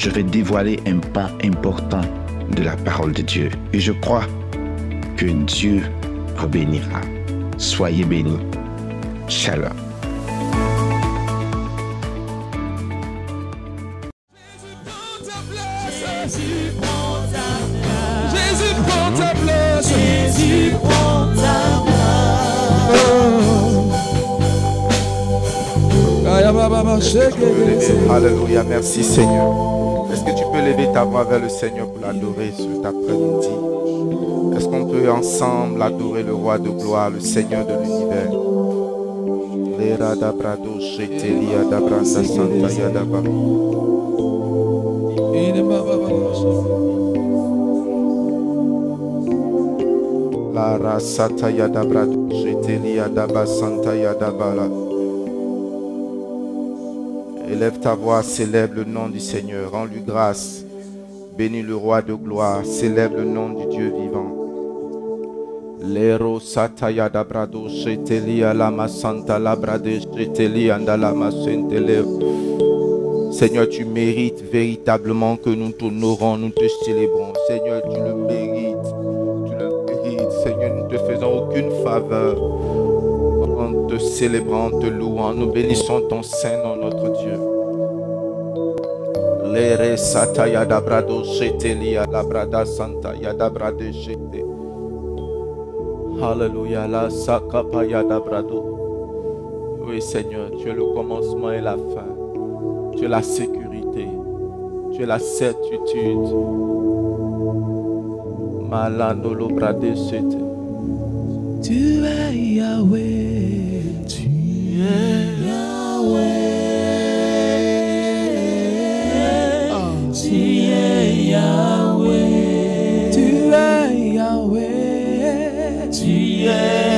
je vais dévoiler un pan important de la parole de Dieu. Et je crois que Dieu vous bénira. Soyez bénis. Shalom. Jésus prend ta place. Jésus prend ta place. Jésus prend ta place. Alléluia, merci Seigneur. Est-ce que tu peux lever ta voix vers le Seigneur pour l'adorer cet après-midi Est-ce qu'on peut ensemble adorer le roi de gloire, le Seigneur de l'univers? Da brado shetelia da branda santa Élève ta voix, célèbre le nom du Seigneur, rends-lui grâce. Bénis le roi de gloire, célèbre le nom du Dieu vivant. Sataya da brado shetelia lama santa la brade shetelia andalama sentele. Seigneur, tu mérites véritablement que nous t'honorons, nous te célébrons. Seigneur, tu le mérites. Tu le mérites. Seigneur, nous ne te faisons aucune faveur en te célébrant, en te louant. Nous bénissons ton Saint nom, notre. Lere sata yada brado sheteli yada brada santa yada brade shete. Alléluia, la sakapa yada brado. Oui, Seigneur, tu es le commencement et la fin. Tu es la sécurité. Tu es la certitude. Malando lo brade shete. Tu es Yahweh. Tu es Yahweh. Yahweh. Tu es Yahweh. Tu es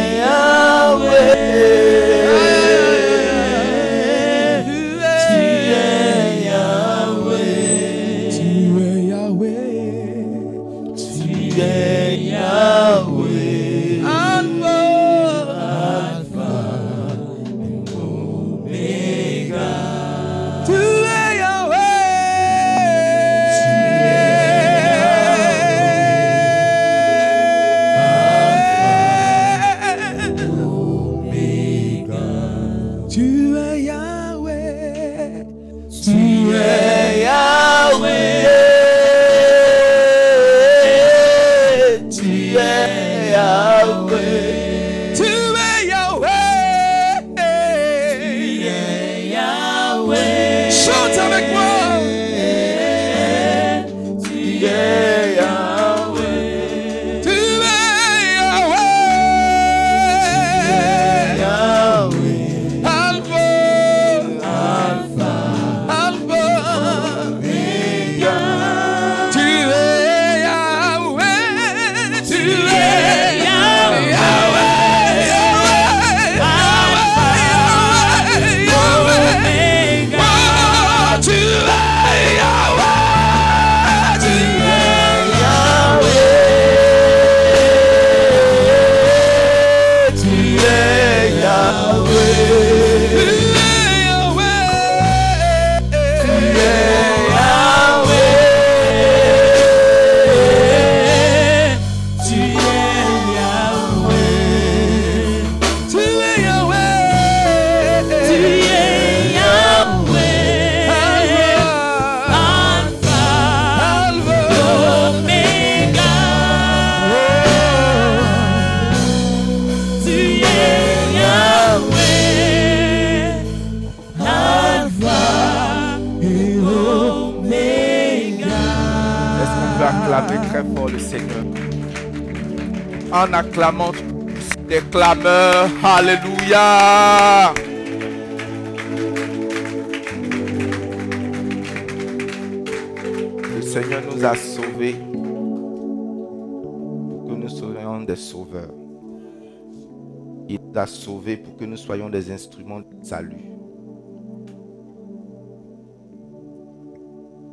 En acclamant des clameurs. Alléluia. Le Seigneur nous a sauvés pour que nous soyons des sauveurs. Il nous a sauvés pour que nous soyons des instruments de salut.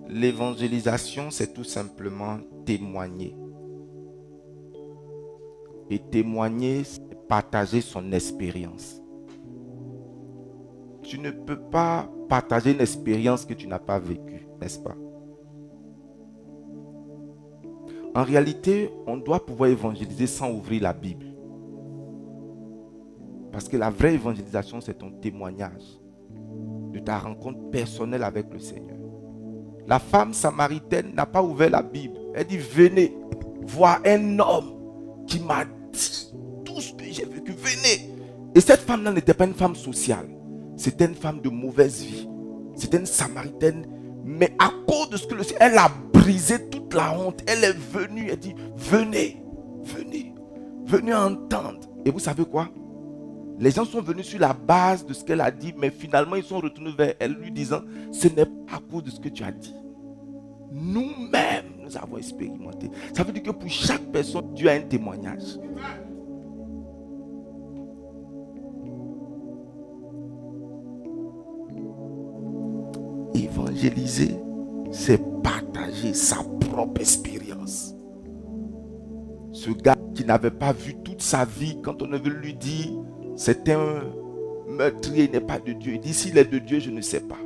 L'évangélisation, c'est tout simplement témoigner. Et témoigner, partager son expérience. Tu ne peux pas partager une expérience que tu n'as pas vécue, n'est-ce pas? En réalité, on doit pouvoir évangéliser sans ouvrir la Bible. Parce que la vraie évangélisation, c'est ton témoignage de ta rencontre personnelle avec le Seigneur. La femme samaritaine n'a pas ouvert la Bible. Elle dit, venez voir un homme qui m'a Et cette femme-là n'était pas une femme sociale. C'était une femme de mauvaise vie. C'était une samaritaine. Mais à cause de ce que le elle a brisé toute la honte. Elle est venue. Elle dit, venez, venez, venez entendre. Et vous savez quoi? Les gens sont venus sur la base de ce qu'elle a dit, mais finalement ils sont retournés vers elle lui disant, ce n'est pas à cause de ce que tu as dit. Nous-mêmes, nous avons expérimenté. Ça veut dire que pour chaque personne, Dieu a un témoignage. Évangéliser, c'est partager sa propre expérience. Ce gars qui n'avait pas vu toute sa vie, quand on veut lui dire, c'est un meurtrier, il n'est pas de Dieu. Il dit, s'il est de Dieu, je ne sais pas.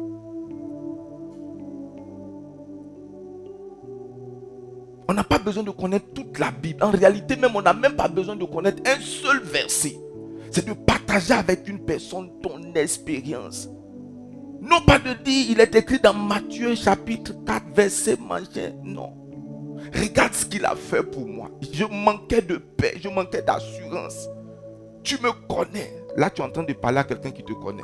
On n'a pas besoin de connaître toute la Bible. En réalité, même, on n'a même pas besoin de connaître un seul verset. C'est de partager avec une personne ton expérience. Non pas de dire, il est écrit dans Matthieu chapitre 4, verset machin. Non. Regarde ce qu'il a fait pour moi. Je manquais de paix, je manquais d'assurance. Tu me connais. Là, tu es en train de parler à quelqu'un qui te connaît.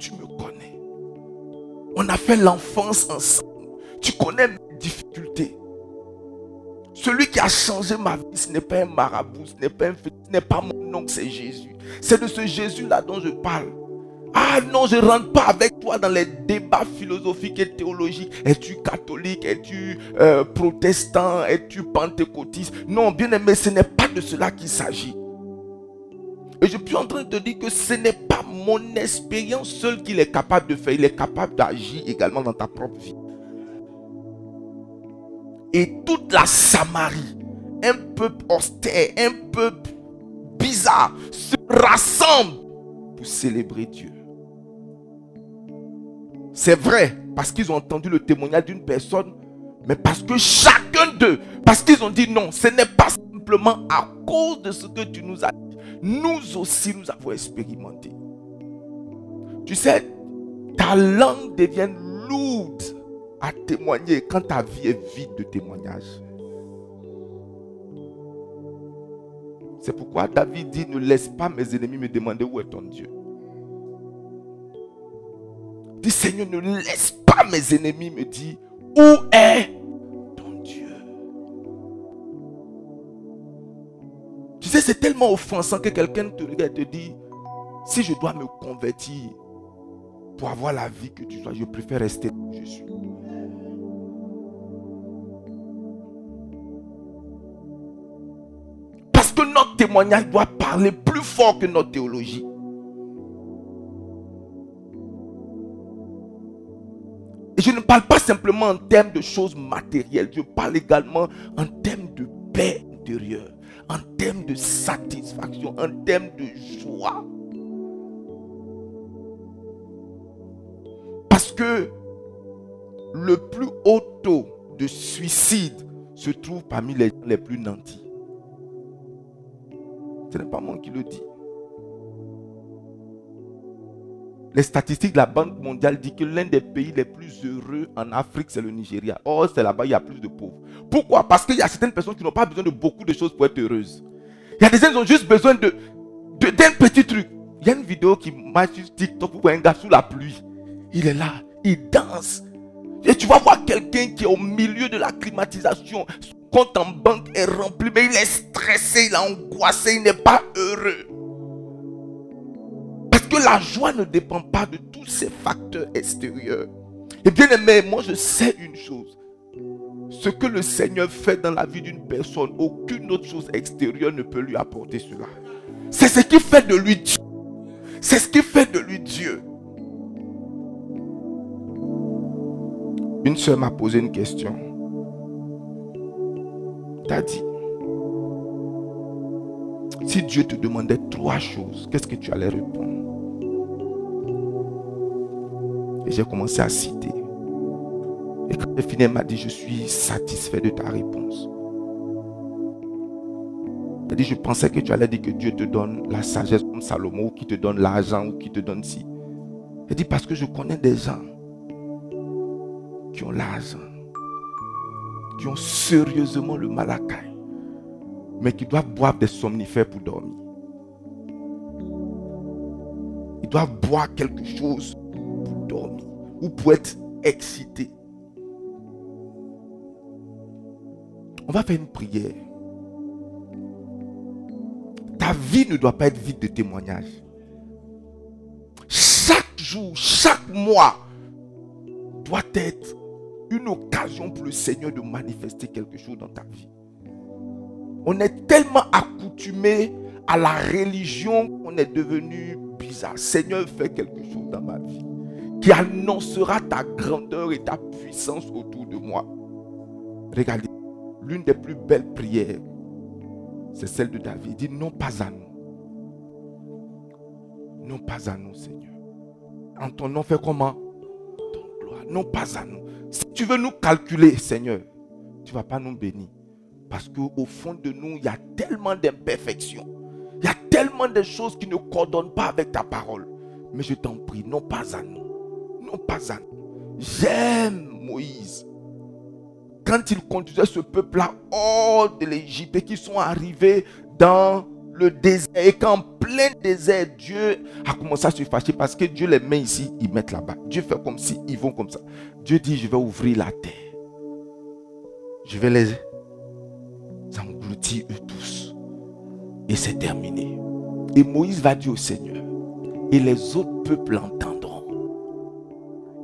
Tu me connais. On a fait l'enfance ensemble. Tu connais mes difficultés. Celui qui a changé ma vie, ce n'est pas un marabout, ce n'est pas un ce n'est pas mon oncle, c'est Jésus. C'est de ce Jésus-là dont je parle. Ah non, je ne rentre pas avec toi dans les débats philosophiques et théologiques. Es-tu catholique? Es-tu euh, protestant? Es-tu pentecôtiste? Non, bien aimé, ce n'est pas de cela qu'il s'agit. Et je suis en train de te dire que ce n'est pas mon expérience seule qu'il est capable de faire. Il est capable d'agir également dans ta propre vie et toute la Samarie, un peuple austère, un peuple bizarre, se rassemble pour célébrer Dieu. C'est vrai, parce qu'ils ont entendu le témoignage d'une personne, mais parce que chacun d'eux, parce qu'ils ont dit non, ce n'est pas simplement à cause de ce que tu nous as dit. Nous aussi, nous avons expérimenté. Tu sais, ta langue devient lourde à témoigner quand ta vie est vide de témoignages. C'est pourquoi David dit, ne laisse pas mes ennemis me demander où est ton Dieu. Dis Seigneur, ne laisse pas mes ennemis me dire, où est ton Dieu Tu sais, c'est tellement offensant que quelqu'un te regarde et te dit, si je dois me convertir pour avoir la vie que tu sois, je préfère rester où je suis. que notre témoignage doit parler plus fort que notre théologie. Et je ne parle pas simplement en termes de choses matérielles, je parle également en termes de paix intérieure, en termes de satisfaction, en termes de joie. Parce que le plus haut taux de suicide se trouve parmi les les plus nantis. Ce n'est pas moi qui le dis. Les statistiques de la Banque mondiale disent que l'un des pays les plus heureux en Afrique, c'est le Nigeria. Or, c'est là-bas, il y a plus de pauvres. Pourquoi? Parce qu'il y a certaines personnes qui n'ont pas besoin de beaucoup de choses pour être heureuses. Il y a des gens qui ont juste besoin de, d'un petit truc. Il y a une vidéo qui marche sur TikTok où un gars sous la pluie. Il est là, il danse. Et tu vas voir quelqu'un qui est au milieu de la climatisation compte en banque est rempli, mais il est stressé, il est angoissé, il n'est pas heureux. Parce que la joie ne dépend pas de tous ces facteurs extérieurs. Et bien aimé, moi je sais une chose. Ce que le Seigneur fait dans la vie d'une personne, aucune autre chose extérieure ne peut lui apporter cela. C'est ce qui fait de lui Dieu. C'est ce qui fait de lui Dieu. Une soeur m'a posé une question. Dit, si Dieu te demandait trois choses, qu'est-ce que tu allais répondre? Et j'ai commencé à citer. Et quand j'ai fini, elle m'a dit, je suis satisfait de ta réponse. Elle dit, je pensais que tu allais dire que Dieu te donne la sagesse comme Salomon, ou qui te donne l'argent, ou qui te donne ci. Elle dit, parce que je connais des gens qui ont l'argent, ont sérieusement le malakai, mais qui doivent boire des somnifères pour dormir. Ils doivent boire quelque chose pour dormir ou pour être excités. On va faire une prière. Ta vie ne doit pas être vide de témoignages. Chaque jour, chaque mois doit être une occasion pour le Seigneur de manifester quelque chose dans ta vie. On est tellement accoutumé à la religion qu'on est devenu bizarre. Seigneur, fais quelque chose dans ma vie qui annoncera ta grandeur et ta puissance autour de moi. Regardez, l'une des plus belles prières, c'est celle de David. Il dit non pas à nous. Non pas à nous, Seigneur. En ton nom, fais comment? Ton gloire. Non pas à nous. Si tu veux nous calculer, Seigneur, tu ne vas pas nous bénir. Parce qu'au fond de nous, il y a tellement d'imperfections. Il y a tellement de choses qui ne coordonnent pas avec ta parole. Mais je t'en prie, non pas à nous. Non pas à nous. J'aime Moïse. Quand il conduisait ce peuple-là hors de l'Égypte et qu'ils sont arrivés dans le désert et qu'en plein désert, Dieu a commencé à se fâcher parce que Dieu les met ici, ils mettent là-bas. Dieu fait comme si ils vont comme ça. Dieu dit, je vais ouvrir la terre. Je vais les engloutir eux tous. Et c'est terminé. Et Moïse va dire au Seigneur, et les autres peuples entendront.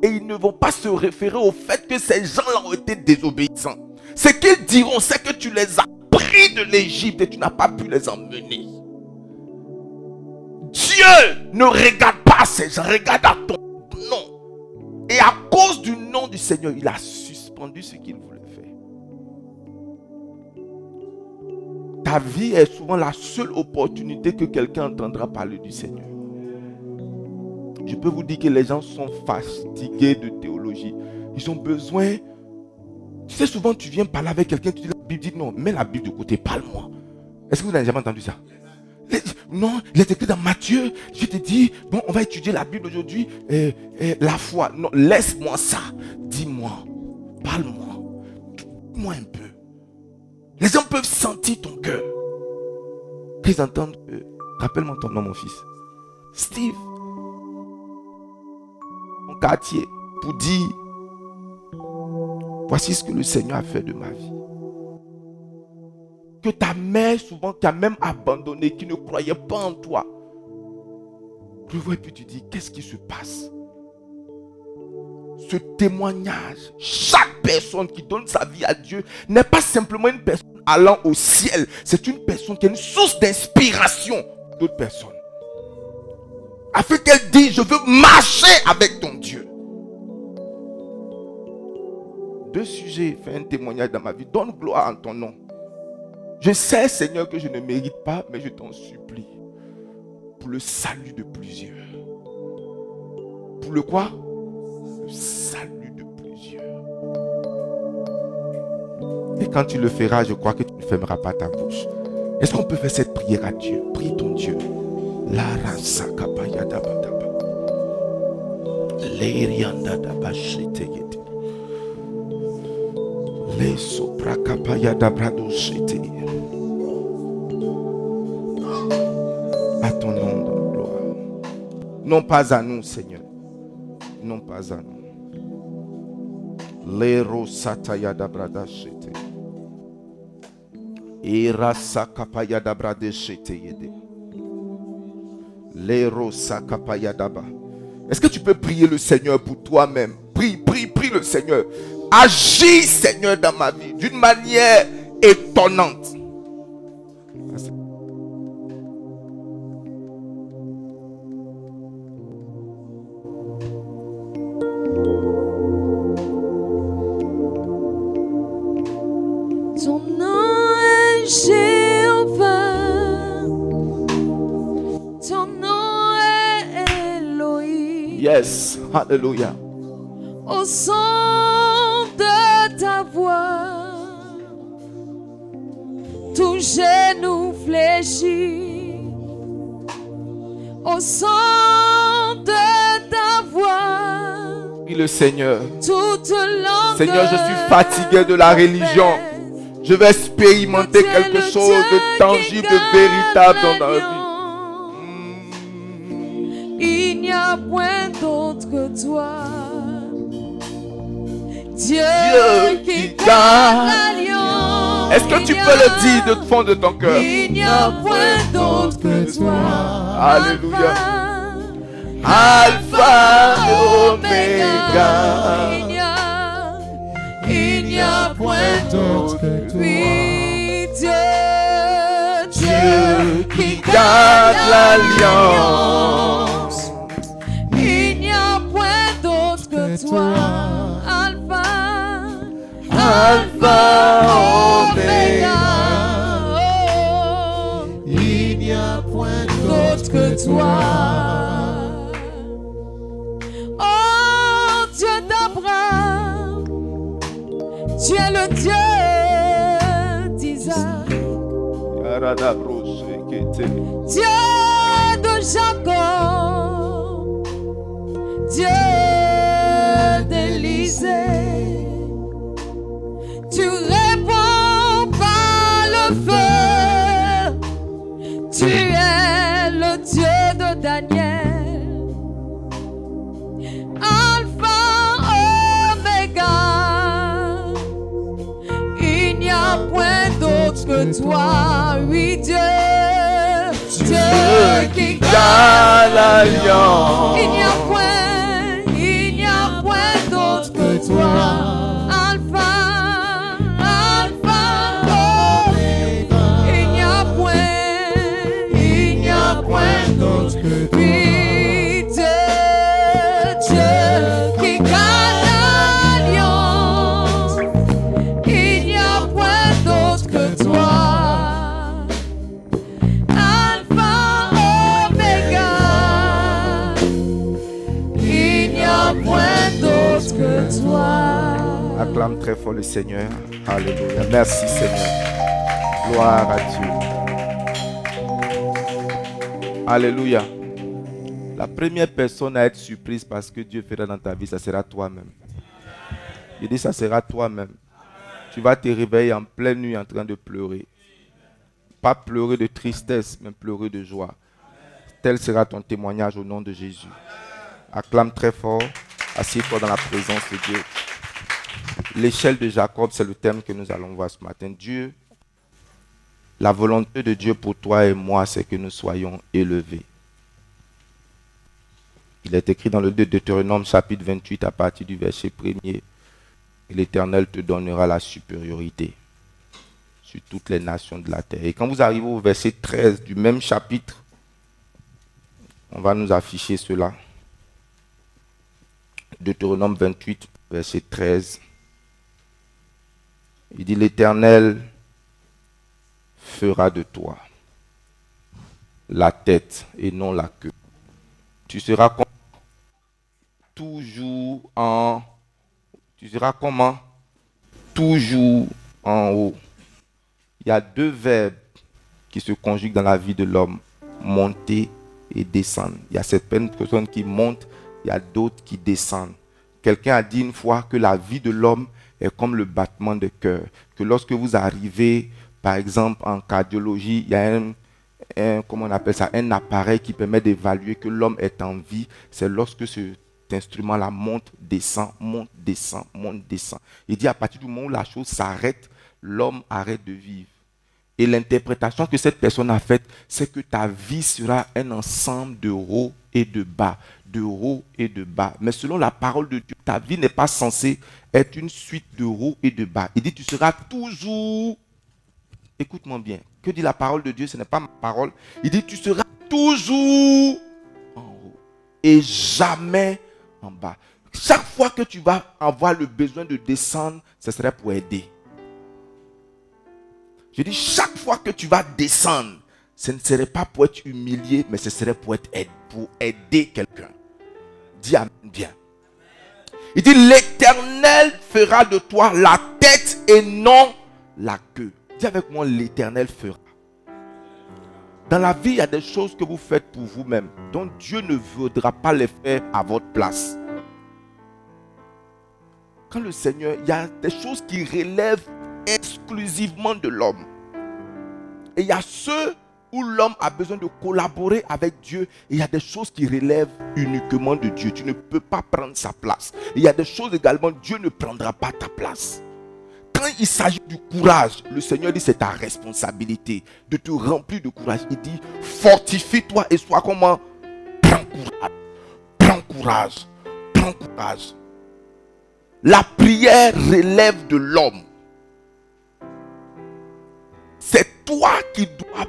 Et ils ne vont pas se référer au fait que ces gens-là ont été désobéissants. Ce qu'ils diront, c'est que tu les as pris de l'Égypte et tu n'as pas pu les emmener. Dieu ne regarde pas ces gens, regarde à ton nom. Et à cause du nom du Seigneur, il a suspendu ce qu'il voulait faire. Ta vie est souvent la seule opportunité que quelqu'un entendra parler du Seigneur. Je peux vous dire que les gens sont fatigués de théologie. Ils ont besoin. Tu sais, souvent tu viens parler avec quelqu'un, tu dis la Bible, dit non, mets la Bible de côté, parle-moi. Est-ce que vous n'avez jamais entendu ça? Non, il est écrit dans Matthieu. Je te dis, bon, on va étudier la Bible aujourd'hui. et la foi. Non, laisse-moi ça. Dis-moi. Parle-moi. Dis-moi un peu. Les gens peuvent sentir ton cœur. Qu'ils entendent. Rappelle-moi ton nom, mon fils. Steve quartier pour dire, voici ce que le Seigneur a fait de ma vie. Que ta mère, souvent, qui a même abandonné, qui ne croyait pas en toi, revois et puis tu dis, qu'est-ce qui se passe? Ce témoignage, chaque personne qui donne sa vie à Dieu n'est pas simplement une personne allant au ciel, c'est une personne qui est une source d'inspiration d'autres personnes afin qu'elle dise, je veux marcher avec ton Dieu. Deux sujets, fais un témoignage dans ma vie. Donne gloire en ton nom. Je sais, Seigneur, que je ne mérite pas, mais je t'en supplie. Pour le salut de plusieurs. Pour le quoi? Le salut de plusieurs. Et quand tu le feras, je crois que tu ne fermeras pas ta bouche. Est-ce qu'on peut faire cette prière à Dieu? Prie ton Dieu. La rasa daba shite yete. Le sopra kapaya dabra do shite. À ton nom de gloire. Non pas à nous, Seigneur. Non pas à nous. Lero sataya dabra da shite. Ira sakapaya dabra de shite yede. Est-ce que tu peux prier le Seigneur pour toi-même? Prie. prie, prie le Seigneur. Agis, Seigneur, dans ma vie d'une manière étonnante. Ton nom est Jéhovah. Ton nom est Elohim. Yes, hallelujah. Le Seigneur. Seigneur, je suis fatigué de la religion. Je vais expérimenter quelque chose de tangible, de véritable dans ma vie. Il n'y a point d'autre que toi. Dieu, qui l'alliance. Est-ce que tu peux le dire de fond de ton cœur? Il n'y a point d'autre que toi. Alléluia. Alpha, Alpha et Oméga. Il n'y a, il n'y a point d'autre que toi. Oui, Dieu, Dieu qui garde l'alliance. Il n'y a point d'autre que toi. Alpha, Alpha, Oméga. Oh, Il n'y a point d'autre que toi. Dieu de Jacob, Dieu d'Élysée. Tu réponds par le feu. Tu es le Dieu de Daniel. D'autre que toi. Oui, Dieu. Dieu qui garde l'alliance. Seigneur. Alléluia. Merci Seigneur. Gloire à Dieu. Alléluia. La première personne à être surprise parce que Dieu fera dans ta vie, ça sera toi-même. Je dis, ça sera toi-même. Tu vas te réveiller en pleine nuit en train de pleurer. Pas pleurer de tristesse, mais pleurer de joie. Tel sera ton témoignage au nom de Jésus. Acclame très fort. Assieds-toi dans la présence de Dieu. L'échelle de Jacob, c'est le thème que nous allons voir ce matin. Dieu, la volonté de Dieu pour toi et moi, c'est que nous soyons élevés. Il est écrit dans le Deutéronome chapitre 28 à partir du verset 1er. L'Éternel te donnera la supériorité sur toutes les nations de la terre. Et quand vous arrivez au verset 13 du même chapitre, on va nous afficher cela. Deutéronome 28, verset 13. Il dit, l'Éternel fera de toi la tête et non la queue. Tu seras comme toujours en... Tu seras comment Toujours en haut. Il y a deux verbes qui se conjuguent dans la vie de l'homme. Monter et descendre. Il y a certaines personnes qui montent, il y a d'autres qui descendent. Quelqu'un a dit une fois que la vie de l'homme est comme le battement de cœur. Que lorsque vous arrivez, par exemple, en cardiologie, il y a un, on appelle ça, un appareil qui permet d'évaluer que l'homme est en vie. C'est lorsque cet instrument-là monte, descend, monte, descend, monte, descend. Il dit à partir du moment où la chose s'arrête, l'homme arrête de vivre. Et l'interprétation que cette personne a faite, c'est que ta vie sera un ensemble de hauts et de bas, de haut et de bas. Mais selon la parole de Dieu, ta vie n'est pas censée être une suite de haut et de bas. Il dit, tu seras toujours... Écoute-moi bien. Que dit la parole de Dieu Ce n'est pas ma parole. Il dit, tu seras toujours en haut et jamais en bas. Chaque fois que tu vas avoir le besoin de descendre, ce serait pour aider. Je dis, chaque fois que tu vas descendre, ce ne serait pas pour être humilié, mais ce serait pour, être pour aider quelqu'un. Dis Amen bien. Il dit, l'Éternel fera de toi la tête et non la queue. Dis avec moi, l'Éternel fera. Dans la vie, il y a des choses que vous faites pour vous-même, dont Dieu ne voudra pas les faire à votre place. Quand le Seigneur, il y a des choses qui relèvent exclusivement de l'homme. Et il y a ceux où l'homme a besoin de collaborer avec Dieu. Il y a des choses qui relèvent uniquement de Dieu. Tu ne peux pas prendre sa place. Il y a des choses également, Dieu ne prendra pas ta place. Quand il s'agit du courage, le Seigneur dit c'est ta responsabilité de te remplir de courage. Il dit fortifie-toi et sois comment Prends courage. Prends courage. Prends courage. La prière relève de l'homme. C'est toi qui dois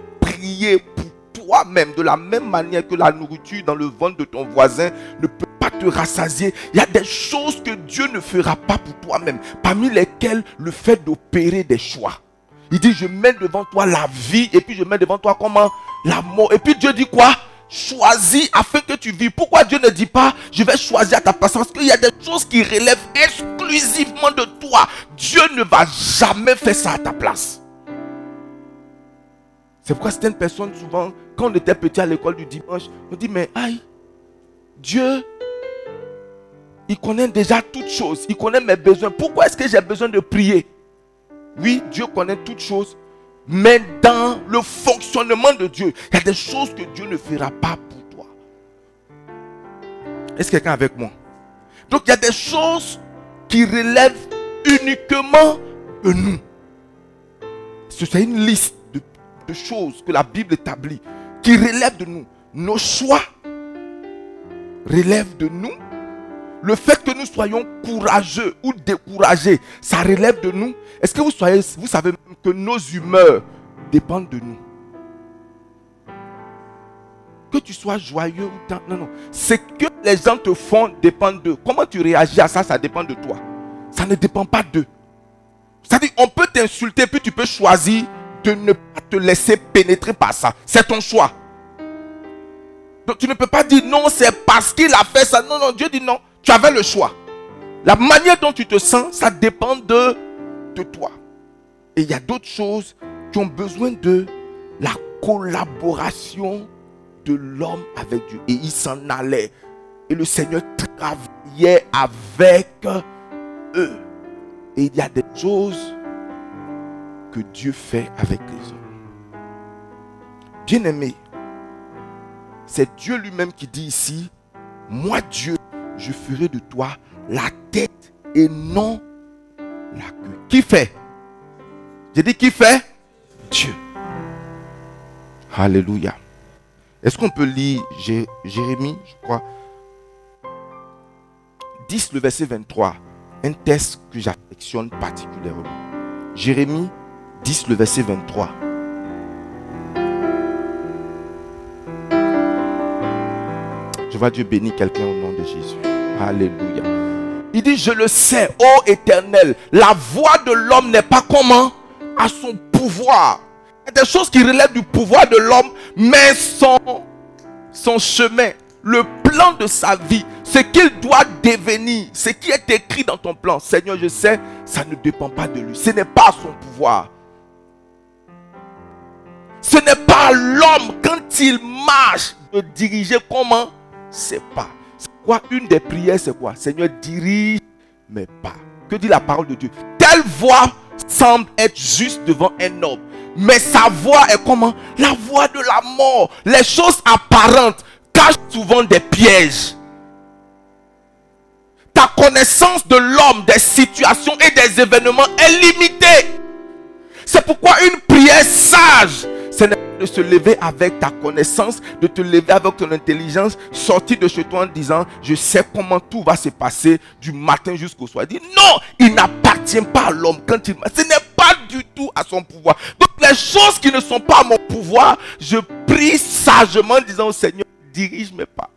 pour toi-même de la même manière que la nourriture dans le ventre de ton voisin ne peut pas te rassasier. Il y a des choses que Dieu ne fera pas pour toi-même, parmi lesquelles le fait d'opérer des choix. Il dit, je mets devant toi la vie et puis je mets devant toi comment? La mort. Et puis Dieu dit quoi? Choisis afin que tu vives. Pourquoi Dieu ne dit pas, je vais choisir à ta place Parce qu'il y a des choses qui relèvent exclusivement de toi. Dieu ne va jamais faire ça à ta place. C'est pourquoi certaines personnes, souvent, quand on était petit à l'école du dimanche, on dit, mais aïe, Dieu, il connaît déjà toutes choses. Il connaît mes besoins. Pourquoi est-ce que j'ai besoin de prier? Oui, Dieu connaît toutes choses. Mais dans le fonctionnement de Dieu, il y a des choses que Dieu ne fera pas pour toi. Est-ce quelqu'un avec moi? Donc il y a des choses qui relèvent uniquement de nous. C'est une liste de, choses que la Bible établit qui relèvent de nous. Nos choix relèvent de nous. Le fait que nous soyons courageux ou découragés, ça relève de nous. Est-ce que vous, soyez, vous savez que nos humeurs dépendent de nous? Que tu sois joyeux ou tant. Non, non. Ce que les gens te font dépend d'eux. Comment tu réagis à ça, ça dépend de toi. Ça ne dépend pas d'eux. C'est-à-dire, on peut t'insulter, puis tu peux choisir de ne pas te laisser pénétrer par ça. C'est ton choix. Donc tu ne peux pas dire non, c'est parce qu'il a fait ça. Non, non, Dieu dit non. Tu avais le choix. La manière dont tu te sens, ça dépend de, toi. Et il y a d'autres choses qui ont besoin de la collaboration de l'homme avec Dieu. Et il s'en allait. Et le Seigneur travaillait avec eux. Et il y a des choses que Dieu fait avec les hommes. Bien-aimé, c'est Dieu lui-même qui dit ici, moi Dieu, je ferai de toi la tête et non la queue. Qui fait? J'ai dit qui fait? Dieu. Alléluia. Est-ce qu'on peut lire Jérémie, je crois 10, le verset 23. Un texte que j'affectionne particulièrement. Jérémie 10, le verset 23. Je vois Dieu bénir quelqu'un au nom de Jésus. Alléluia. Il dit, je le sais, ô éternel, la voix de l'homme n'est pas comment? À son pouvoir. Il y a des choses qui relèvent du pouvoir de l'homme, mais son, son chemin, le plan de sa vie, ce qu'il doit devenir, ce qui est écrit dans ton plan. Seigneur, je sais, ça ne dépend pas de lui. Ce n'est pas son pouvoir. Ce n'est pas l'homme quand il marche de diriger comment? C'est pas. C'est quoi? Une des prières, c'est quoi? Seigneur, dirige mes pas. Que dit la parole de Dieu? Telle voix semble être juste devant un homme. Mais sa voix est comment? La voix de la mort. Les choses apparentes cachent souvent des pièges. Ta connaissance de l'homme, des situations et des événements est limitée. C'est pourquoi une prière sage, De se lever avec ta connaissance, de te lever avec ton intelligence, sortir de chez toi en disant, je sais comment tout va se passer du matin jusqu'au soir. Non, il n'appartient pas à l'homme quand il... Ce n'est pas du tout à son pouvoir. Donc les choses qui ne sont pas à mon pouvoir, je prie sagement en disant au Seigneur, dirige mes pas.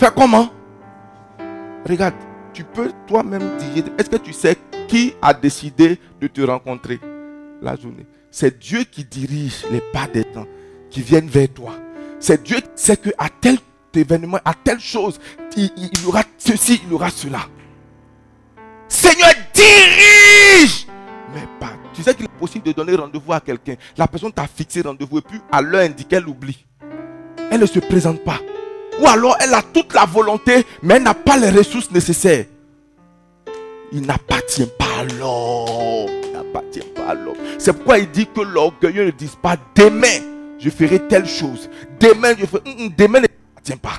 Fais comment? Regarde, tu peux toi-même dire, est-ce que tu sais qui a décidé de te rencontrer la journée? C'est Dieu qui dirige les pas des temps qui viennent vers toi. C'est Dieu qui sait qu'à tel événement, à telle chose, il, il y aura ceci, il y aura cela. Seigneur, dirige mais pas. Tu sais qu'il est possible de donner rendez-vous à quelqu'un. La personne t'a fixé rendez-vous et puis à l'heure indiquée, elle oublie. Elle ne se présente pas. Ou alors elle a toute la volonté, mais elle n'a pas les ressources nécessaires. Il n'appartient pas à l'homme. L'homme. C'est pourquoi il dit que l'orgueilleux ne dit pas demain, je ferai telle chose. Demain, je ferai. Hum, hum, demain ne t'appartient pas.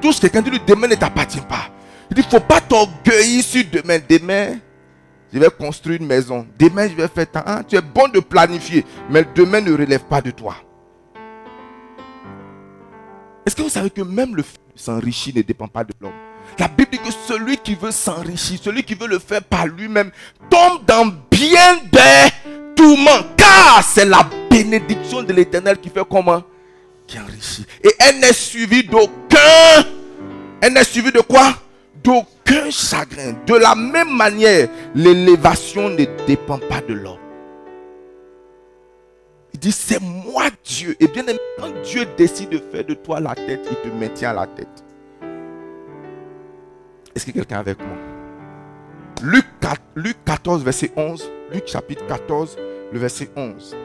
Tout ce que quelqu'un dit demain ne t'appartient pas. Il dit, faut pas t'orgueillir sur demain. Demain, je vais construire une maison. Demain, je vais faire tant. Hein, tu es bon de planifier, mais demain ne relève pas de toi. Est-ce que vous savez que même le fait de s'enrichir ne dépend pas de l'homme? La Bible dit que celui qui veut s'enrichir, celui qui veut le faire par lui-même, tombe dans bien des tourments. Car c'est la bénédiction de l'éternel qui fait comment? Qui enrichit. Et elle n'est suivie d'aucun. Elle n'est suivie de quoi? D'aucun chagrin. De la même manière, l'élévation ne dépend pas de l'homme. Il dit, c'est moi Dieu. Et bien quand Dieu décide de faire de toi la tête, il te maintient la tête. Est-ce que quelqu'un est avec moi? Luc, 4, Luc 14, verset 11. Luc chapitre 14, le verset 11.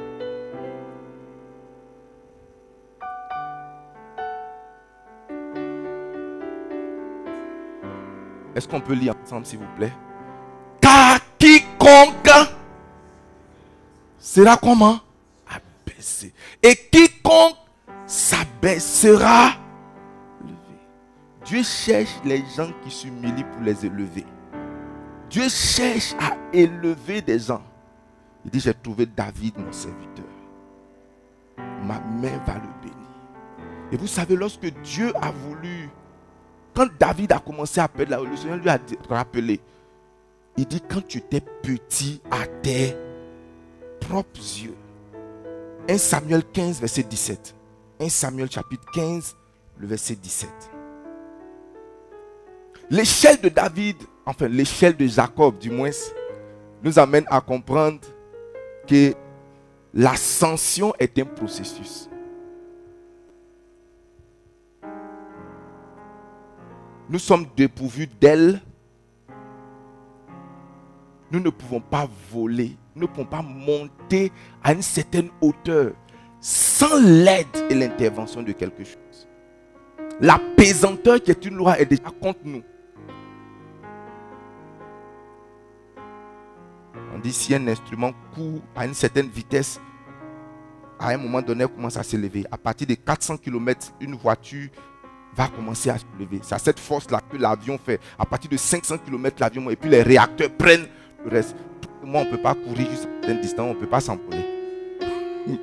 Est-ce qu'on peut lire ensemble, s'il vous plaît? Car quiconque sera comment? Abaissé. Et quiconque s'abaissera. Dieu cherche les gens qui s'humilient pour les élever. Dieu cherche à élever des gens. Il dit, j'ai trouvé David, mon serviteur. Ma main va le bénir. Et vous savez, lorsque Dieu a voulu quand David a commencé à perdre, le Seigneur lui a rappelé. Il dit, quand tu étais petit à tes propres yeux. 1 Samuel 15, verset 17. 1 Samuel chapitre 15, le verset 17. L'échelle de David, enfin l'échelle de Jacob du moins, nous amène à comprendre que l'ascension est un processus. nous sommes dépourvus d'elle, nous ne pouvons pas voler, nous ne pouvons pas monter à une certaine hauteur sans l'aide et l'intervention de quelque chose. La pesanteur qui est une loi est déjà contre nous. Si un instrument court à une certaine vitesse, à un moment donné, commence à s'élever. À partir de 400 km, une voiture va commencer à se lever. C'est cette force-là que l'avion fait. À partir de 500 km, l'avion, et puis les réacteurs prennent le reste. Moi, on ne peut pas courir jusqu'à une distance, on ne peut pas s'envoler.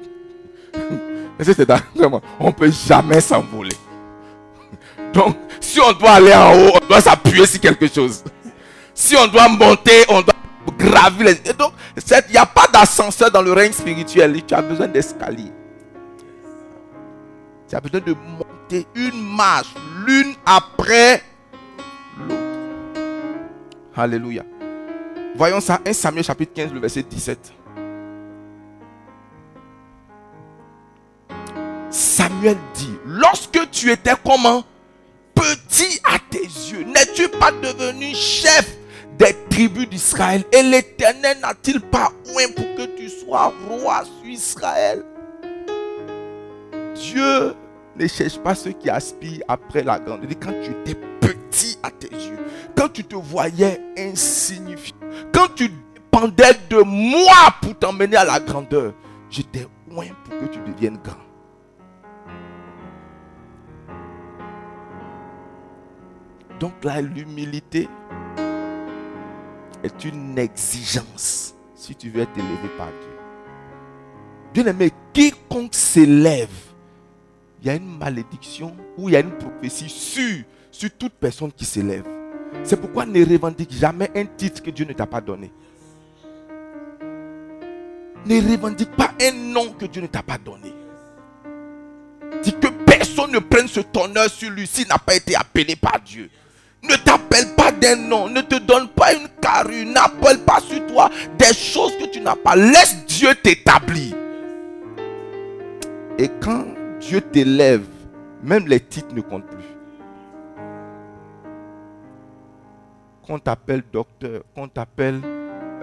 on ne peut jamais s'envoler. Donc, si on doit aller en haut, on doit s'appuyer sur quelque chose. Si on doit monter, on doit gravir les... donc, il n'y a pas d'ascenseur dans le règne spirituel. Tu as besoin d'escalier. Tu as besoin de monter une marche, l'une après l'autre. Alléluia. Voyons ça, 1 Samuel chapitre 15, le verset 17. Samuel dit, lorsque tu étais comment? Petit à tes yeux, n'es-tu pas devenu chef des tribus d'Israël Et l'Éternel n'a-t-il pas oint pour que tu sois roi sur Israël? Dieu ne cherche pas ceux qui aspirent après la grandeur. Quand tu étais petit à tes yeux, quand tu te voyais insignifiant, quand tu dépendais de moi pour t'emmener à la grandeur, j'étais loin pour que tu deviennes grand. Donc là, l'humilité est une exigence si tu veux être élevé par Dieu. Bien aimé, quiconque s'élève, il y a une malédiction ou il y a une prophétie sur toute personne qui s'élève. C'est pourquoi ne revendique jamais un titre que Dieu ne t'a pas donné. Ne revendique pas un nom que Dieu ne t'a pas donné. Dis que personne ne prenne ce honneur sur lui s'il n'a pas été appelé par Dieu. Ne t'appelle pas d'un nom, ne te donne pas une carrure, n'appelle pas sur toi des choses que tu n'as pas. Laisse Dieu t'établir. Et quand Dieu t'élève, même les titres ne comptent plus. Qu'on t'appelle docteur, qu'on t'appelle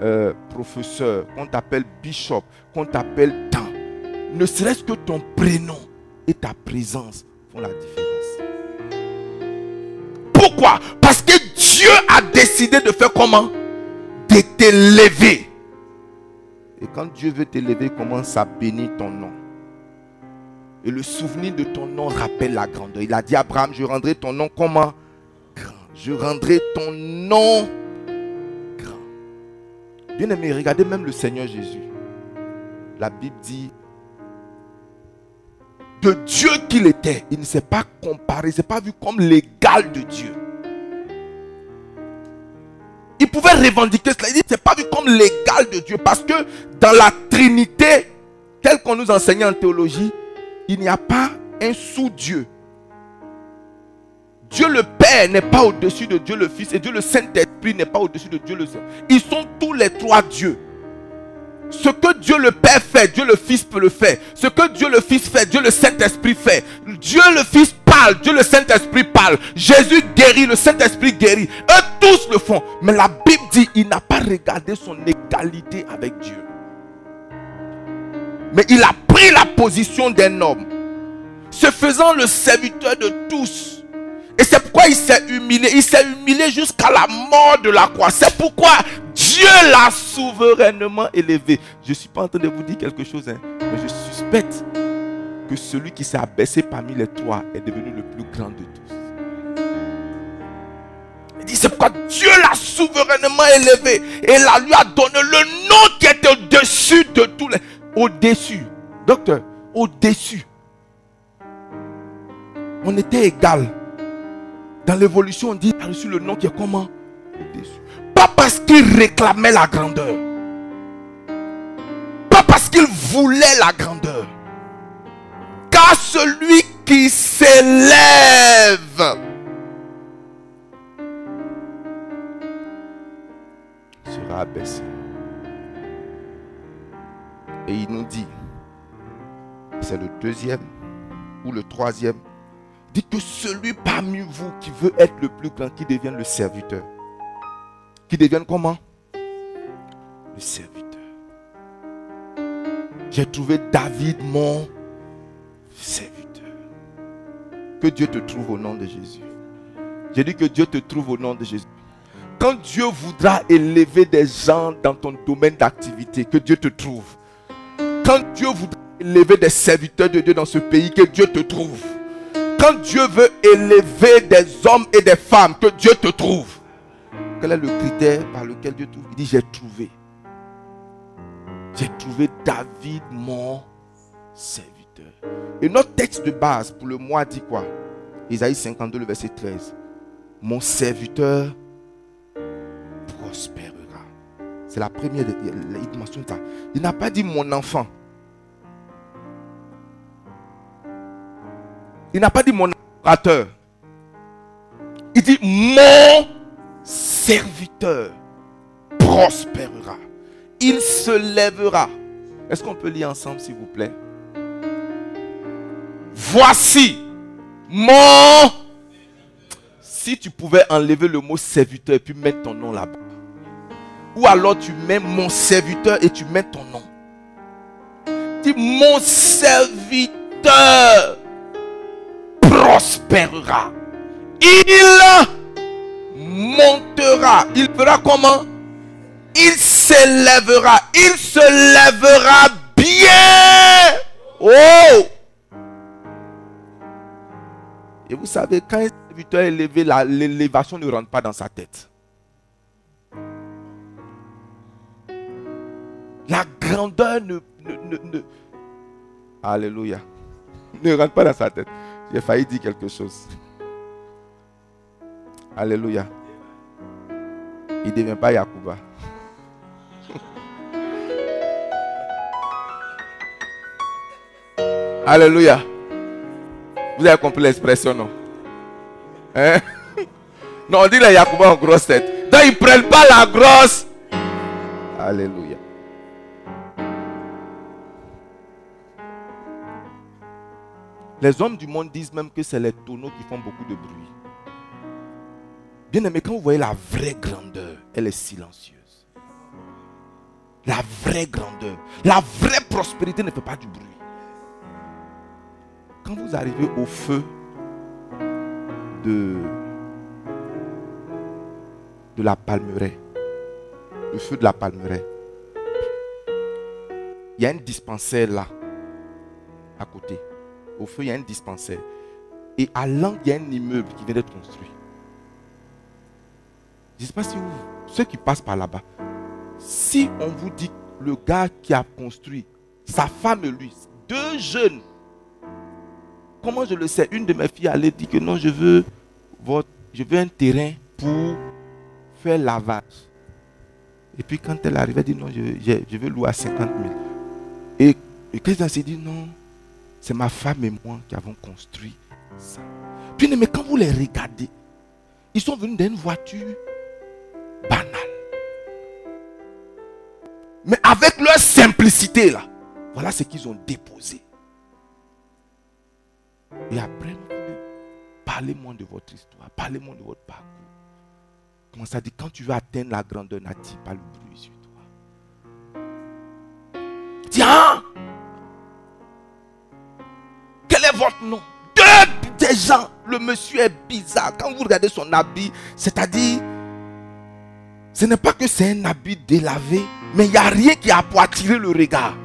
euh, professeur, qu'on t'appelle bishop, qu'on t'appelle tant, ne serait-ce que ton prénom et ta présence font la différence. Pourquoi? Parce que Dieu a décidé de faire comment? De t'élever. Et quand Dieu veut t'élever, commence à bénir ton nom. Et le souvenir de ton nom rappelle la grandeur. Il a dit à Abraham, je rendrai ton nom comment? Grand. Je rendrai ton nom grand. Bien aimé, regardez même le Seigneur Jésus. La Bible dit, de Dieu qu'il était, il ne s'est pas comparé, il ne s'est pas vu comme l'égal de Dieu. Il pouvait revendiquer cela. Il dit, c'est pas vu comme l'égal de Dieu. Parce que dans la Trinité, tel qu'on nous enseignait en théologie, il n'y a pas un sous-Dieu. Dieu le Père n'est pas au-dessus de Dieu le Fils et Dieu le Saint-Esprit n'est pas au-dessus de Dieu le Saint. Ils sont tous les trois dieux. Ce que Dieu le Père fait, Dieu le Fils peut le faire. Ce que Dieu le Fils fait, Dieu le Saint-Esprit fait. Dieu le Fils parle, Dieu le Saint-Esprit parle. Jésus guérit, le Saint-Esprit guérit. Eux tous le font. Mais la Bible dit, il n'a pas regardé son égalité avec Dieu. Mais il a pris la position d'un homme, se faisant le serviteur de tous. Et c'est pourquoi il s'est humilié. Il s'est humilié jusqu'à la mort de la croix. C'est pourquoi l'a souverainement élevé. Je ne suis pas en train de vous dire quelque chose, hein, mais je suspecte que celui qui s'est abaissé parmi les trois est devenu le plus grand de tous. Il dit, c'est pourquoi Dieu l'a souverainement élevé et la lui a donné le nom qui est au-dessus de tous les... Au-dessus. Docteur, au-dessus. On était égal. Dans l'évolution, on dit, il a reçu le nom qui est comment? Au-dessus. Pas parce qu'il réclamait la grandeur. Pas parce qu'il voulait la grandeur. Car celui qui s'élève sera abaissé. Et il nous dit, c'est le deuxième ou le troisième, dit que celui parmi vous qui veut être le plus grand, qui devienne le serviteur. Qui devienne comment? Le serviteur. J'ai trouvé David mon serviteur. Que Dieu te trouve au nom de Jésus. J'ai dit que Dieu te trouve au nom de Jésus. Quand Dieu voudra élever des gens dans ton domaine d'activité, que Dieu te trouve. Quand Dieu voudra élever des serviteurs de Dieu dans ce pays, que Dieu te trouve. Quand Dieu veut élever des hommes et des femmes, que Dieu te trouve. Quel est le critère par lequel Dieu trouve? Il dit, j'ai trouvé. J'ai trouvé David, mon serviteur. Et notre texte de base pour le mois dit quoi? Isaïe 52, le verset 13. Mon serviteur prospérera. C'est la première. Il mentionne ça. Il n'a pas dit mon enfant. Il n'a pas dit mon adorateur. Il dit mon serviteur prospérera. Il se lèvera. Est-ce qu'on peut lire ensemble, s'il vous plaît? Voici mon... Si tu pouvais enlever le mot serviteur et puis mettre ton nom là-bas. Ou alors tu mets mon serviteur et tu mets ton nom. Dis mon serviteur prospérera. Il montera. Il fera comment? Il s'élèvera. Il se lèvera bien. Oh Et vous savez, quand un serviteur est élevé, l'élévation ne rentre pas dans sa tête. La grandeur ne, Alléluia. Ne rentre pas dans sa tête. J'ai failli dire quelque chose. Alléluia. Il ne devient pas Yacouba. Alléluia. Vous avez compris l'expression, non? Hein? Non, on dit les Yacouba en grosse tête. Donc ils ne prennent pas la grosse. Alléluia. Les hommes du monde disent même que c'est les tonneaux qui font beaucoup de bruit. Bien aimé, quand vous voyez la vraie grandeur, elle est silencieuse. La vraie grandeur, la vraie prospérité ne fait pas du bruit. Quand vous arrivez au feu de, de la palmeraie, le feu de la palmeraie, il y a un dispensaire là, à côté. Au feu, il y a un dispensaire. Et à l'angle, il y a un immeuble qui vient d'être construit. Je ne sais pas si vous, ceux qui passent par là-bas, si on vous dit le gars qui a construit, sa femme et lui, deux jeunes, comment je le sais? Une de mes filles allait dire que non, je veux, votre, je veux un terrain pour faire lavage. Et puis quand elle arrivait, elle dit non, je, je, veux louer à 50 000. Et, et quelqu'un s'est dit non, c'est ma femme et moi qui avons construit ça. Puis mais quand vous les regardez, ils sont venus d'une voiture banale. Mais avec leur simplicité là, voilà ce qu'ils ont déposé. Et après, parlez-moi de votre histoire, parlez-moi de votre parcours. Comment ça dit, quand tu veux atteindre la grandeur, n'attire pas le bruit sur toi. Tiens, quel est votre nom? Deux des gens, le monsieur est bizarre. Quand vous regardez son habit, c'est-à-dire, ce n'est pas que c'est un habit délavé, mais il n'y a rien qui a pour attirer le regard.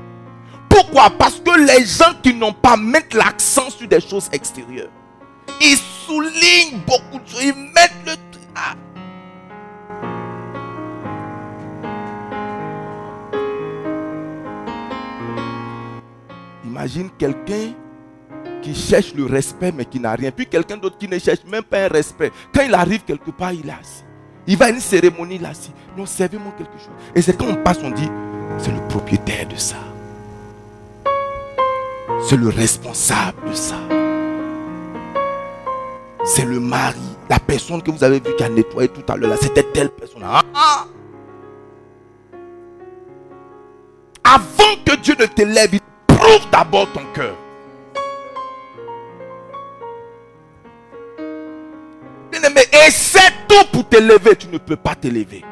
Pourquoi? Parce que les gens qui n'ont pas mettent l'accent sur des choses extérieures. Ils soulignent beaucoup de choses. Ils mettent le. Ah. Imagine quelqu'un qui cherche le respect mais qui n'a rien. Puis quelqu'un d'autre qui ne cherche même pas un respect. Quand il arrive quelque part, il est assis. Il va à une cérémonie, est assis. Non, servez-moi quelque chose. Et c'est quand on passe, on dit, c'est le propriétaire de ça. C'est le responsable de ça. C'est le mari, la personne que vous avez vu qui a nettoyé tout à l'heure là, c'était telle personne. Ah! Avant que Dieu ne t'élève, il prouve d'abord ton cœur. Bien-aimé, essaie tout t'élever, tu ne peux pas t'élever.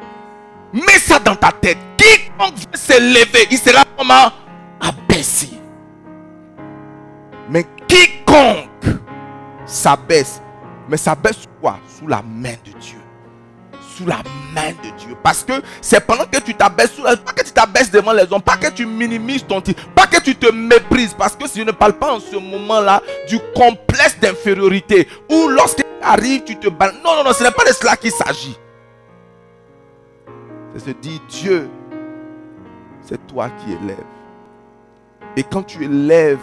Mets ça dans ta tête. Quiconque veut s'élever, il sera comment Abaissé. Mais quiconque s'abaisse, mais s'abaisse quoi? Sous la main de Dieu. Sous la main de Dieu. Parce que c'est pendant que tu t'abaisses, pas que tu t'abaisses devant les hommes, pas que tu minimises ton titre, pas que tu te méprises. Parce que si je ne parle pas en ce moment-là du complexe d'infériorité, où lorsqu'il arrive, tu te bats. Non, non, non, ce n'est pas de cela qu'il s'agit. C'est se dire, Dieu, c'est toi qui élèves. Et quand tu élèves,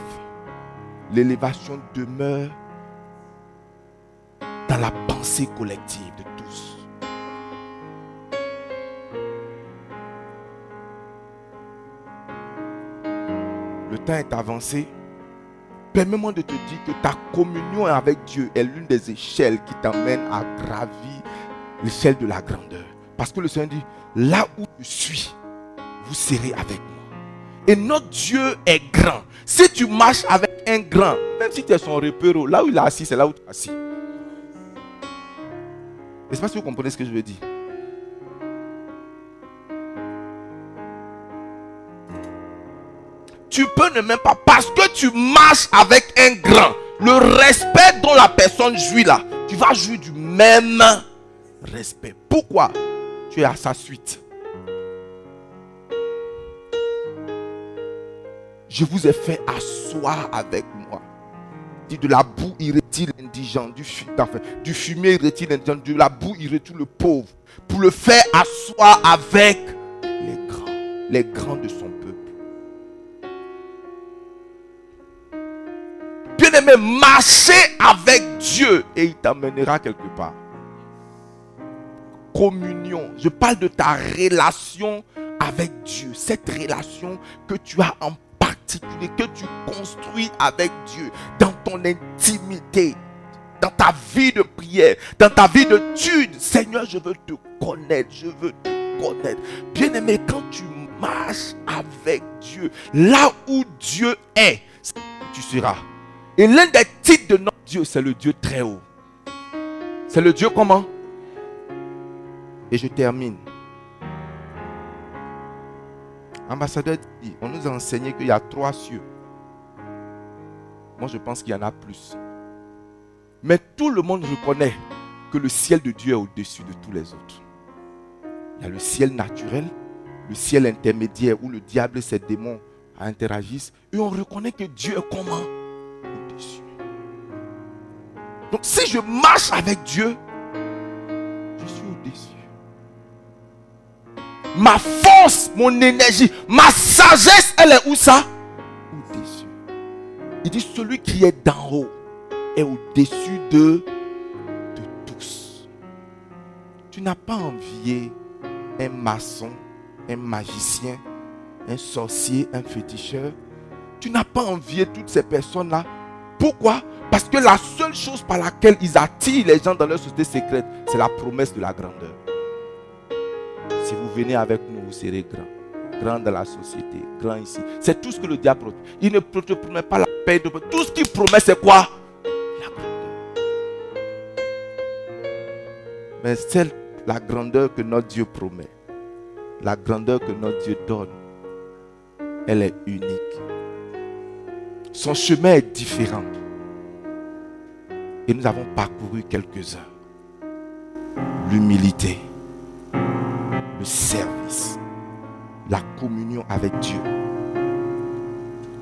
l'élévation demeure dans la pensée collective de tous. Le temps est avancé. Permets-moi de te dire que ta communion avec Dieu est l'une des échelles qui t'amène à gravir l'échelle de la grandeur. Parce que le Seigneur dit, là où je suis, vous serez avec moi. Et notre Dieu est grand. Si tu marches avec un grand, même si tu es son repéro, là où il est assis, c'est là où tu es assis. Je ne sais pas si vous comprenez ce que je veux dire? Tu peux ne même pas, parce que tu marches avec un grand, le respect dont la personne jouit là, tu vas jouir du même respect. Pourquoi? Tu es à sa suite. Je vous ai fait asseoir avec moi. Dit de la boue irait-il indigent, du, fu- enfin, du fumier irait-il indigent, de la boue irait-il le pauvre, pour le faire asseoir avec les grands, les grands de son Bien-aimé, marchez avec Dieu et il t'amènera quelque part. Communion. Je parle de ta relation avec Dieu. Cette relation que tu as en particulier, que tu construis avec Dieu dans ton intimité, dans ta vie de prière, dans ta vie d'étude. Seigneur, je veux te connaître, je veux te connaître. Bien-aimé, quand tu marches avec Dieu, là où Dieu est, tu seras. Et l'un des titres de notre Dieu, c'est le Dieu très haut. C'est le Dieu comment? Et je termine. Ambassadeur dit, on nous a enseigné qu'il y a trois cieux. Moi, je pense qu'il y en a plus. Mais tout le monde reconnaît que le ciel de Dieu est au-dessus de tous les autres. Il y a le ciel naturel, le ciel intermédiaire où le diable et ses démons interagissent. Et on reconnaît que Dieu est comment? Donc si je marche avec Dieu, je suis au-dessus. Ma force, mon énergie, ma sagesse, elle est où ça? Au-dessus. Il dit celui qui est d'en haut est au-dessus de, de tous. Tu n'as pas envié un maçon, un magicien, un sorcier, un féticheur. Tu n'as pas envié toutes ces personnes-là. Pourquoi? Parce que la seule chose par laquelle ils attirent les gens dans leur société secrète, c'est la promesse de la grandeur. Si vous venez avec nous, vous serez grand. Grand dans la société, grand ici. C'est tout ce que le diable promet. Il ne te promet pas la paix. Tout ce qu'il promet, c'est quoi? La grandeur. Mais c'est la grandeur que notre Dieu promet. La grandeur que notre Dieu donne. Elle est unique. Son chemin est différent. Et nous avons parcouru quelques-uns. L'humilité, le service, la communion avec Dieu.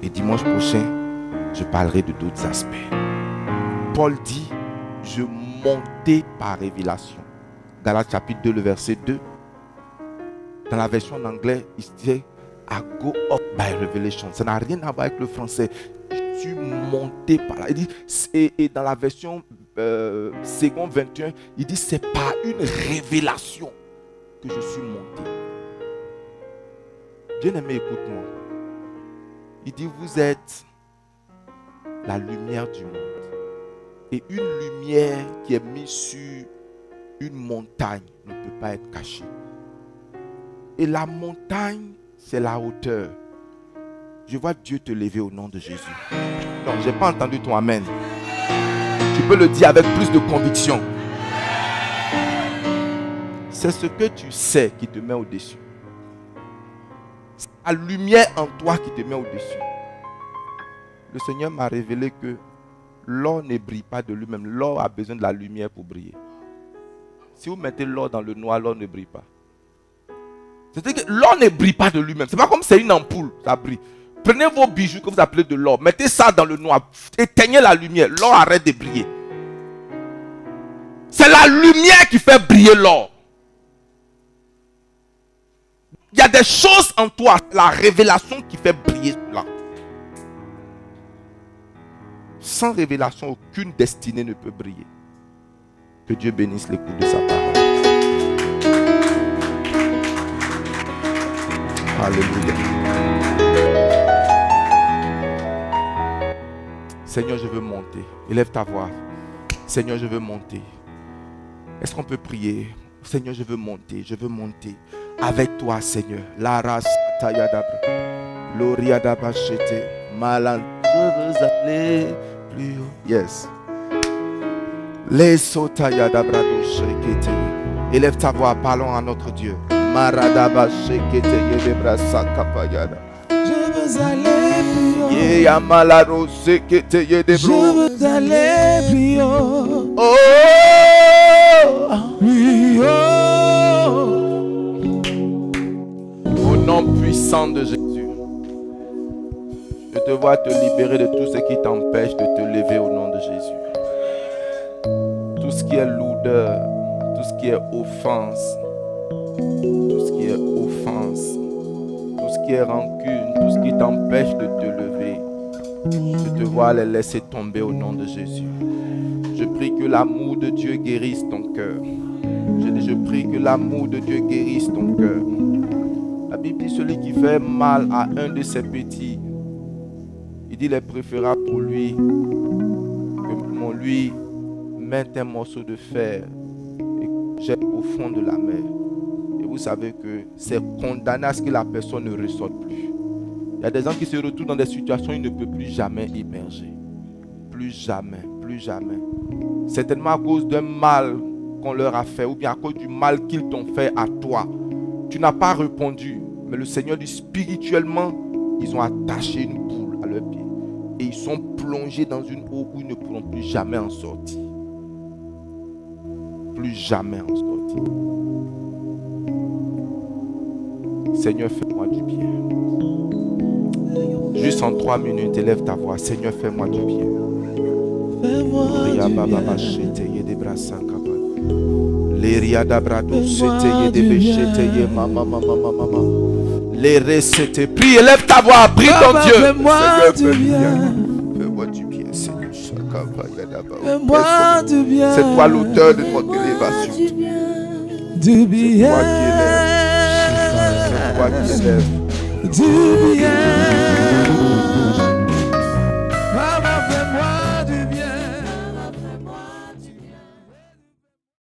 Et dimanche prochain, je parlerai de d'autres aspects. Paul dit, je montais par révélation. Galates chapitre 2, le verset 2. Dans la version en anglais, il dit, I go up by revelation. Ça n'a rien à voir avec le français. Suis monté par là. Il dit, et, et dans la version euh, second 21, il dit, c'est par une révélation que je suis monté. Bien-aimé, écoute-moi. Il dit, vous êtes la lumière du monde. Et une lumière qui est mise sur une montagne ne peut pas être cachée. Et la montagne, c'est la hauteur. Je vois Dieu te lever au nom de Jésus. Non, je n'ai pas entendu ton Amen. Tu peux le dire avec plus de conviction. C'est ce que tu sais qui te met au-dessus. C'est la lumière en toi qui te met au-dessus. Le Seigneur m'a révélé que l'or ne brille pas de lui-même. L'or a besoin de la lumière pour briller. Si vous mettez l'or dans le noir, l'or ne brille pas. C'est-à-dire l'or ne brille pas de lui-même. C'est pas comme c'est une ampoule, ça brille. Prenez vos bijoux que vous appelez de l'or, mettez ça dans le noir, éteignez la lumière, l'or arrête de briller. C'est la lumière qui fait briller l'or. Il y a des choses en toi, la révélation qui fait briller cela. Sans révélation, aucune destinée ne peut briller. Que Dieu bénisse l'écoute de sa parole. Alléluia. Seigneur, je veux monter. Élève ta voix. Seigneur, je veux monter. Est-ce qu'on peut prier? Seigneur, je veux monter. Je veux monter avec toi, Seigneur. La race Loria Malan. Je veux aller plus haut. Yes. Les. Élève ta voix, parlons à notre Dieu. Je veux aller Je veux aller plus haut. Oh! Plus haut. Au nom puissant de Jésus. Je te vois te libérer de tout ce qui t'empêche de te lever au nom de Jésus. Tout ce qui est lourdeur, tout ce qui est offense, tout ce qui est offense, tout ce qui est rancune, tout ce qui t'empêche de te lever. Je te vois les laisser tomber au nom de Jésus. Je prie que l'amour de Dieu guérisse ton cœur. Je, prie que l'amour de Dieu guérisse ton cœur. La Bible dit celui qui fait mal à un de ses petits, il dit il est préférable pour lui que mon lui mette un morceau de fer et jette au fond de la mer. Et vous savez que c'est condamné à ce que la personne ne ressorte plus. Il y a des gens qui se retrouvent dans des situations où ils ne peuvent plus jamais émerger. Plus jamais, plus jamais. Certainement à cause d'un mal qu'on leur a fait ou bien à cause du mal qu'ils t'ont fait à toi. Tu n'as pas répondu. Mais le Seigneur dit spirituellement, ils ont attaché une boule à leurs pieds. Et ils sont plongés dans une eau où ils ne pourront plus jamais en sortir. Plus jamais en sortir. Seigneur, fais-moi du bien. Juste en trois minutes, élève ta voix. Seigneur, fais-moi du bien. Mama. Les. Prie, élève ta voix, prie ton Dieu. fais-moi du bien. Fais-moi du bien, Seigneur. Fais-moi du bien. C'est toi l'auteur de notre élévation. Du bien. C'est toi qui élève. Du bien.